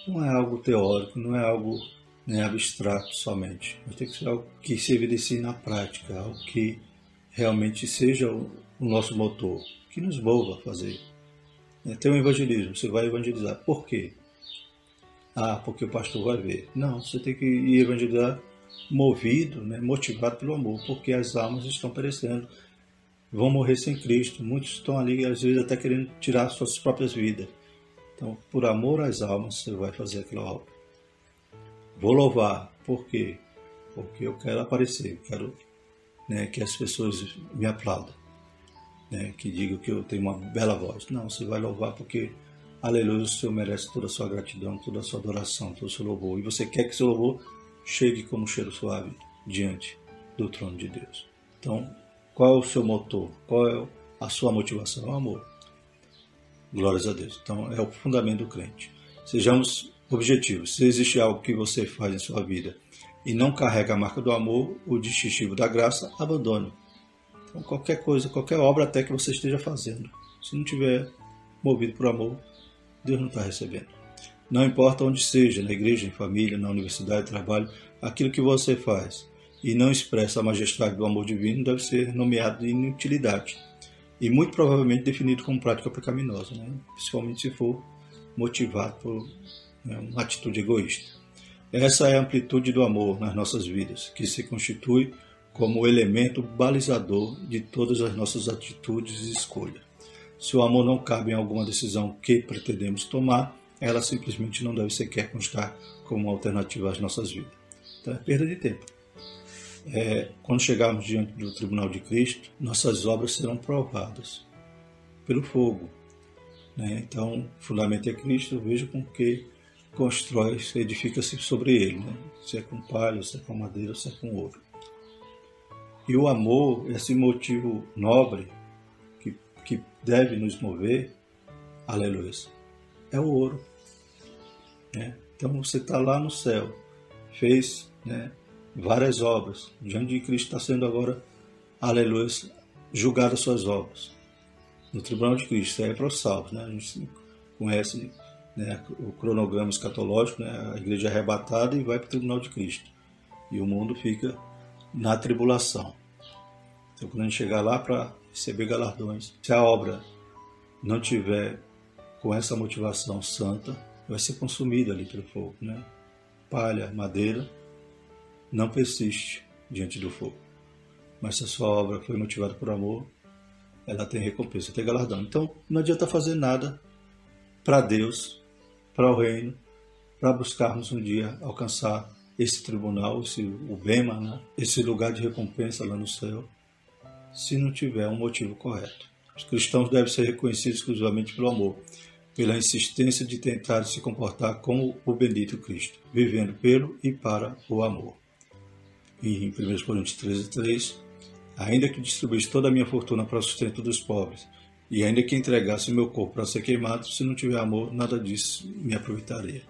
Não é algo teórico, não é algo né, abstrato somente, mas tem que ser algo que se evidencie na prática, algo que realmente seja o, nosso motor, que nos mova a fazer. É, tem um evangelismo, você vai evangelizar. Por quê? Ah, porque o pastor vai ver. Não, você tem que ir evangelizar movido, né, motivado pelo amor, porque as almas estão perecendo, vão morrer sem Cristo. Muitos estão ali, às vezes, até querendo tirar suas próprias vidas. Então, por amor às almas, você vai fazer aquela obra. Vou louvar. Por quê? Porque eu quero aparecer, quero né, que as pessoas me aplaudam, né, que digam que eu tenho uma bela voz. Não, você vai louvar porque, aleluia, o Senhor merece toda a sua gratidão, toda a sua adoração, todo o seu louvor. E você quer que seu louvor chegue como cheiro suave diante do trono de Deus. Então, qual é o seu motor? Qual é a sua motivação? É o amor. Glórias a Deus. Então, é o fundamento do crente. Sejamos Objetivo: se existe algo que você faz em sua vida e não carrega a marca do amor, o distintivo da graça, abandone. Então, qualquer coisa, qualquer obra até que você esteja fazendo, se não tiver movido por amor, Deus não está recebendo. Não importa onde seja, na igreja, em família, na universidade, trabalho, aquilo que você faz e não expressa a majestade do amor divino deve ser nomeado de inutilidade e muito provavelmente definido como prática pecaminosa, né? principalmente se for motivado por né, uma atitude egoísta. Essa é a amplitude do amor nas nossas vidas, que se constitui como elemento balizador de todas as nossas atitudes e escolhas. Se o amor não cabe em alguma decisão que pretendemos tomar, ela simplesmente não deve sequer constar como alternativa às nossas vidas. Então é perda de tempo. É, quando chegarmos diante do tribunal de Cristo, nossas obras serão provadas pelo fogo. Né? Então, fundamento é Cristo, veja com que constrói, edifica-se sobre ele, né? se é com palha, se é com madeira, se é com ouro. E o amor, esse motivo nobre que, que deve nos mover, aleluia, é o ouro. Né? Então você está lá no céu, fez né, várias obras, diante de Cristo está sendo agora, aleluia, julgado as suas obras. No tribunal de Cristo, é para os salvos, né? a gente conhece né, o cronograma escatológico, né, a igreja é arrebatada e vai para o tribunal de Cristo. E o mundo fica na tribulação. Então, quando a gente chegar lá para receber galardões, se a obra não tiver com essa motivação santa, vai ser consumida ali pelo fogo. Né? Palha, madeira, não persiste diante do fogo. Mas se a sua obra foi motivada por amor, ela tem recompensa, tem galardão. Então, não adianta fazer nada para Deus para o reino, para buscarmos um dia alcançar esse tribunal, esse, o Bema, né? esse lugar de recompensa lá no céu, se não tiver um motivo correto. Os cristãos devem ser reconhecidos exclusivamente pelo amor, pela insistência de tentar se comportar como o bendito Cristo, vivendo pelo e para o amor. E em 1 Coríntios 13, 3, ainda que distribuísse toda a minha fortuna para o sustento dos pobres, e ainda que entregasse meu corpo para ser queimado, se não tiver amor, nada disso me aproveitaria.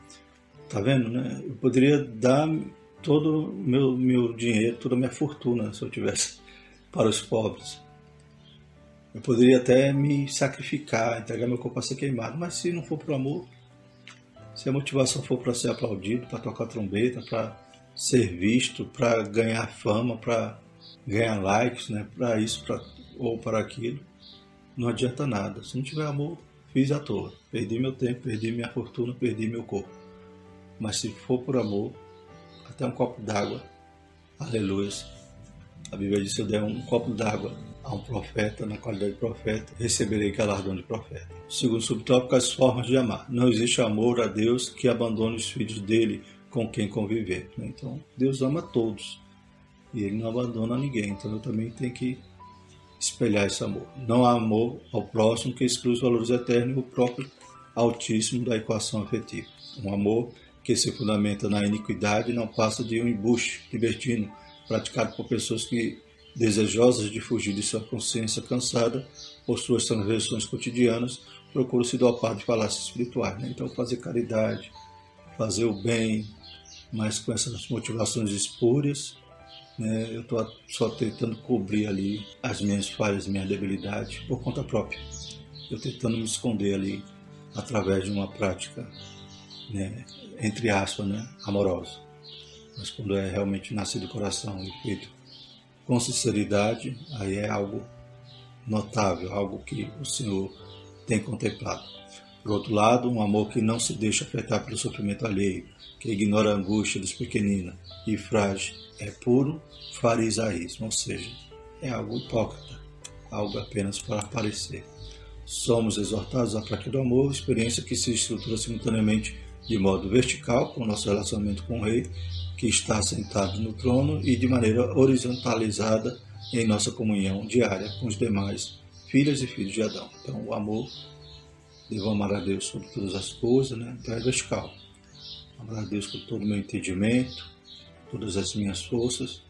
Tá vendo, né? Eu poderia dar todo o meu, meu dinheiro, toda a minha fortuna, se eu tivesse, para os pobres. Eu poderia até me sacrificar, entregar meu corpo para ser queimado, mas se não for por amor, se a motivação for para ser aplaudido, para tocar trombeta, para ser visto, para ganhar fama, para ganhar likes, né, para isso pra, ou para aquilo, não adianta nada. Se não tiver amor, fiz à toa. Perdi meu tempo, perdi minha fortuna, perdi meu corpo. Mas se for por amor, até um copo d'água, aleluia. A Bíblia diz: se eu der um copo d'água a um profeta, na qualidade de profeta, receberei galardão de profeta. Segundo subtópico, as formas de amar. Não existe amor a Deus que abandone os filhos dele com quem conviver. Né? Então, Deus ama todos e ele não abandona ninguém. Então, eu também tenho que espelhar esse amor. Não há amor ao próximo que exclui os valores eternos e o próprio altíssimo da equação afetiva. Um amor que se fundamenta na iniquidade não passa de um embuste libertino praticado por pessoas que, desejosas de fugir de sua consciência cansada por suas transgressões cotidianas, procuram se dopar de falácias espirituais. Né? Então, fazer caridade, fazer o bem, mas com essas motivações espúrias, né? eu estou só tentando cobrir ali as minhas falhas, minhas debilidades por conta própria. Eu tentando me esconder ali através de uma prática né, entre aspas, né, amorosa. Mas quando é realmente nascido do coração e feito com sinceridade, aí é algo notável, algo que o Senhor tem contemplado. Por outro lado, um amor que não se deixa afetar pelo sofrimento alheio, que ignora a angústia dos pequeninos e frágil, é puro farisaísmo, ou seja, é algo hipócrita, algo apenas para aparecer. Somos exortados à prática do amor, experiência que se estrutura simultaneamente de modo vertical, com o nosso relacionamento com o Rei, que está sentado no trono, e de maneira horizontalizada em nossa comunhão diária com os demais filhas e filhos de Adão. Então, o amor, devo amar a Deus sobre todas as coisas, né? então é vertical. Amar a Deus com todo o meu entendimento, todas as minhas forças,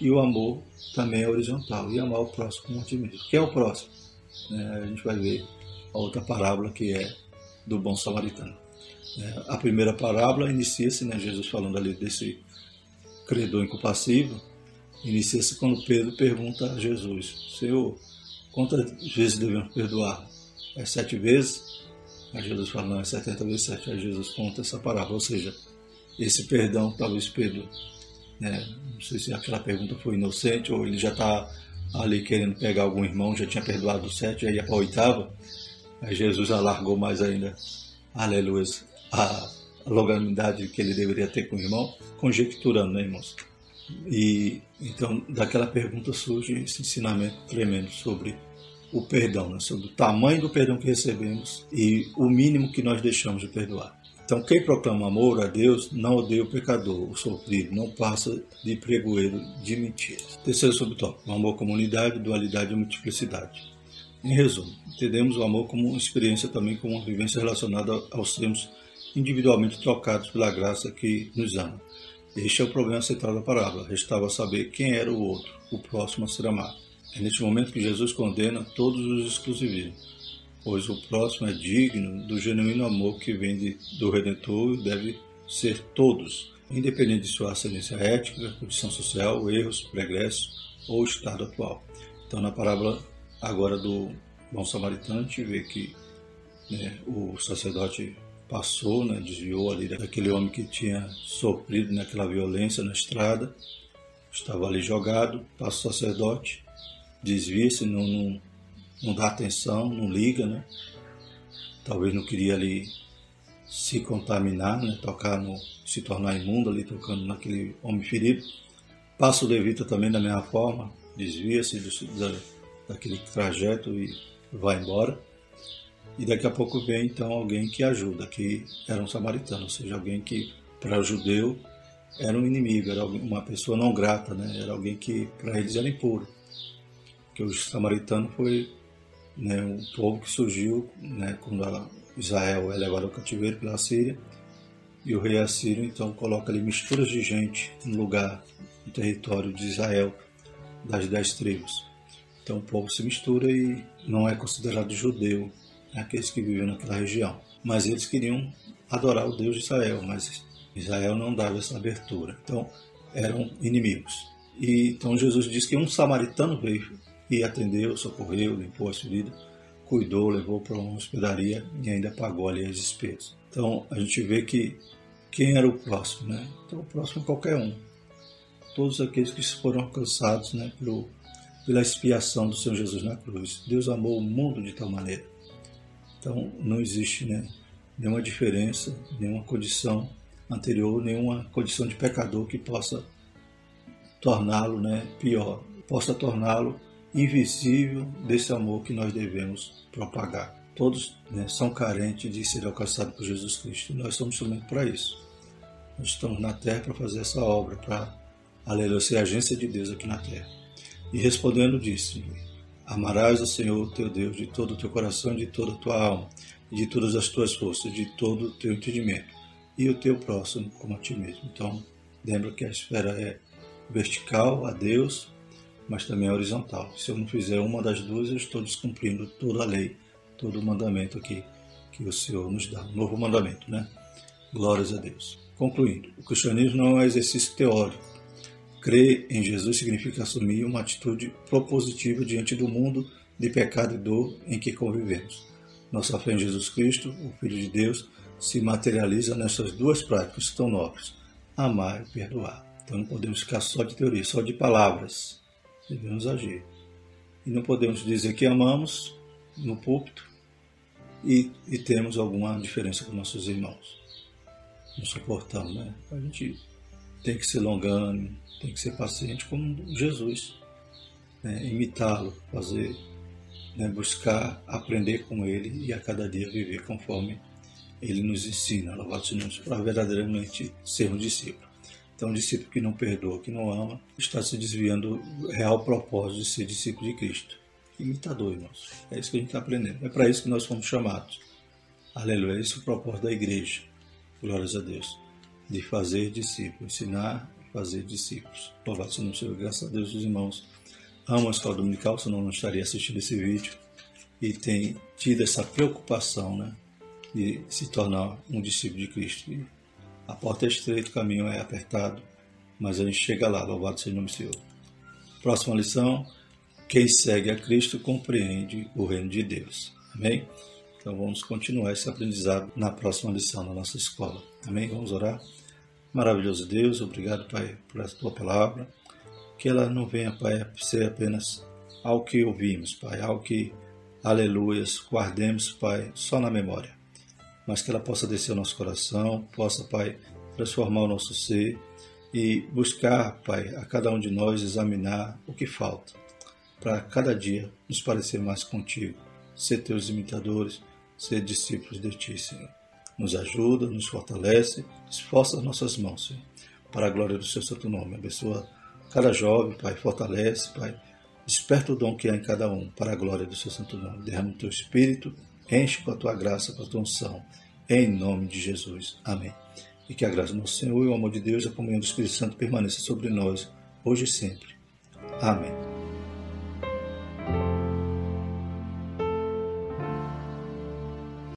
e o amor também é horizontal, e amar o próximo como a ti mesmo. Quem é o próximo? É, a gente vai ver a outra parábola que é do bom samaritano. É, a primeira parábola inicia-se, né, Jesus falando ali desse credor incompassivo, inicia-se quando Pedro pergunta a Jesus: Senhor, quantas vezes devemos perdoar? É sete vezes? Aí Jesus fala: Não, é setenta vezes sete. Aí Jesus conta essa parábola, ou seja, esse perdão, talvez Pedro, né, não sei se aquela pergunta foi inocente ou ele já está ali querendo pegar algum irmão, já tinha perdoado sete, aí ia para a oitava. Aí Jesus alargou mais ainda. Aleluia a longanimidade que ele deveria ter com o irmão, conjecturando, né, irmãos? E então daquela pergunta surge esse ensinamento tremendo sobre o perdão, né? sobre o tamanho do perdão que recebemos e o mínimo que nós deixamos de perdoar. Então, quem proclama amor a Deus não odeia o pecador, o sofrido, não passa de pregoeiro de mentiras. Terceiro subtópico: amor como unidade, dualidade e multiplicidade. Em resumo, entendemos o amor como uma experiência também como uma vivência relacionada aos termos individualmente trocados pela graça que nos ama. Este é o problema central da parábola. Restava saber quem era o outro, o próximo a ser amado. É neste momento que Jesus condena todos os exclusivismos, pois o próximo é digno do genuíno amor que vem de, do Redentor e deve ser todos, independente de sua ascendência ética, condição social, erros, pregressos ou estado atual. Então, na parábola agora do bom samaritano, a gente vê que né, o sacerdote passou, né, desviou ali daquele homem que tinha sofrido naquela violência na estrada, estava ali jogado, passa o sacerdote, desvia-se, não, não, não dá atenção, não liga, né? Talvez não queria ali se contaminar, né? tocar no, se tornar imundo ali, tocando naquele homem ferido. Passa o levita também da mesma forma, desvia-se da, daquele trajeto e vai embora. E daqui a pouco vem então alguém que ajuda, que era um samaritano, ou seja, alguém que para o judeu era um inimigo, era uma pessoa não grata, né? era alguém que para eles era impuro. Que o samaritano foi né, um povo que surgiu né, quando Israel é levado ao cativeiro pela Síria e o rei assírio então coloca ali misturas de gente no lugar, no território de Israel, das dez tribos. Então o povo se mistura e não é considerado judeu, aqueles que vivem naquela região. Mas eles queriam adorar o Deus de Israel, mas Israel não dava essa abertura. Então eram inimigos. E então Jesus diz que um samaritano veio e atendeu, socorreu, limpou as feridas, cuidou, levou para uma hospedaria e ainda pagou ali as despesas. Então a gente vê que quem era o próximo, né? Então o próximo é qualquer um. Todos aqueles que foram alcançados, né, pelo, pela expiação do Senhor Jesus na cruz. Deus amou o mundo de tal maneira. Então não existe, né, nenhuma diferença, nenhuma condição anterior, nenhuma condição de pecador que possa torná-lo, né, pior, possa torná-lo invisível desse amor que nós devemos propagar. Todos né, são carentes de ser alcançados por Jesus Cristo. Nós somos somente para isso. Nós estamos na terra para fazer essa obra, para, aleluia, ser agência de Deus aqui na terra. E respondendo disse, amarás o Senhor teu Deus de todo o teu coração, de toda a tua alma, de todas as tuas forças, de todo o teu entendimento, e o teu próximo como a ti mesmo. Então, lembra que a esfera é vertical a Deus, mas também é horizontal. Se eu não fizer uma das duas, eu estou descumprindo toda a lei, todo o mandamento aqui que o Senhor nos dá. Um novo mandamento, né? Glórias a Deus. Concluindo, o cristianismo não é um exercício teórico. Crer em Jesus significa assumir uma atitude propositiva diante do mundo de pecado e dor em que convivemos. Nossa fé em Jesus Cristo, o Filho de Deus, se materializa nessas duas práticas tão nobres: amar e perdoar. Então não podemos ficar só de teoria, só de palavras devemos agir. E não podemos dizer que amamos no púlpito e, e temos alguma diferença com nossos irmãos. Não suportamos, né? A gente tem que ser longânimo, tem que ser paciente como Jesus. Né? Imitá-lo, fazer, né? buscar aprender com ele e a cada dia viver conforme ele nos ensina, louvado seja para verdadeiramente sermos discípulos. Então, um discípulo que não perdoa, que não ama, está se desviando do real propósito de ser discípulo de Cristo. Imitador, irmãos. É isso que a gente está aprendendo. É para isso que nós fomos chamados. Aleluia. Esse é o propósito da igreja. Glórias a Deus. De fazer discípulos, ensinar fazer discípulos. Louvado seja o Senhor. Graças a Deus, os irmãos amam a escola dominical, senão não estaria assistindo esse vídeo. E tem tido essa preocupação, né? De se tornar um discípulo de Cristo. E a porta é estreita, o caminho é apertado, mas a gente chega lá, louvado seja o nome do Senhor. Próxima lição: quem segue a Cristo compreende o reino de Deus. Amém? Então vamos continuar esse aprendizado na próxima lição da nossa escola. Amém? Vamos orar? Maravilhoso Deus, obrigado, Pai, por essa tua palavra. Que ela não venha, Pai, ser apenas ao que ouvimos, Pai, ao que, aleluias, guardemos, Pai, só na memória mas que ela possa descer ao nosso coração, possa, Pai, transformar o nosso ser e buscar, Pai, a cada um de nós examinar o que falta, para cada dia nos parecer mais contigo, ser teus imitadores, ser discípulos de Ti, Senhor. Nos ajuda, nos fortalece, esforça as nossas mãos, Senhor, para a glória do Seu Santo Nome. Abençoa cada jovem, Pai, fortalece, Pai, desperta o dom que há em cada um, para a glória do Seu Santo Nome. Derrama o Teu Espírito, enche com a Tua graça, com a Tua unção em nome de Jesus. Amém. E que a graça do nosso Senhor e o amor de Deus e a comunhão do Espírito Santo permaneça sobre nós, hoje e sempre. Amém.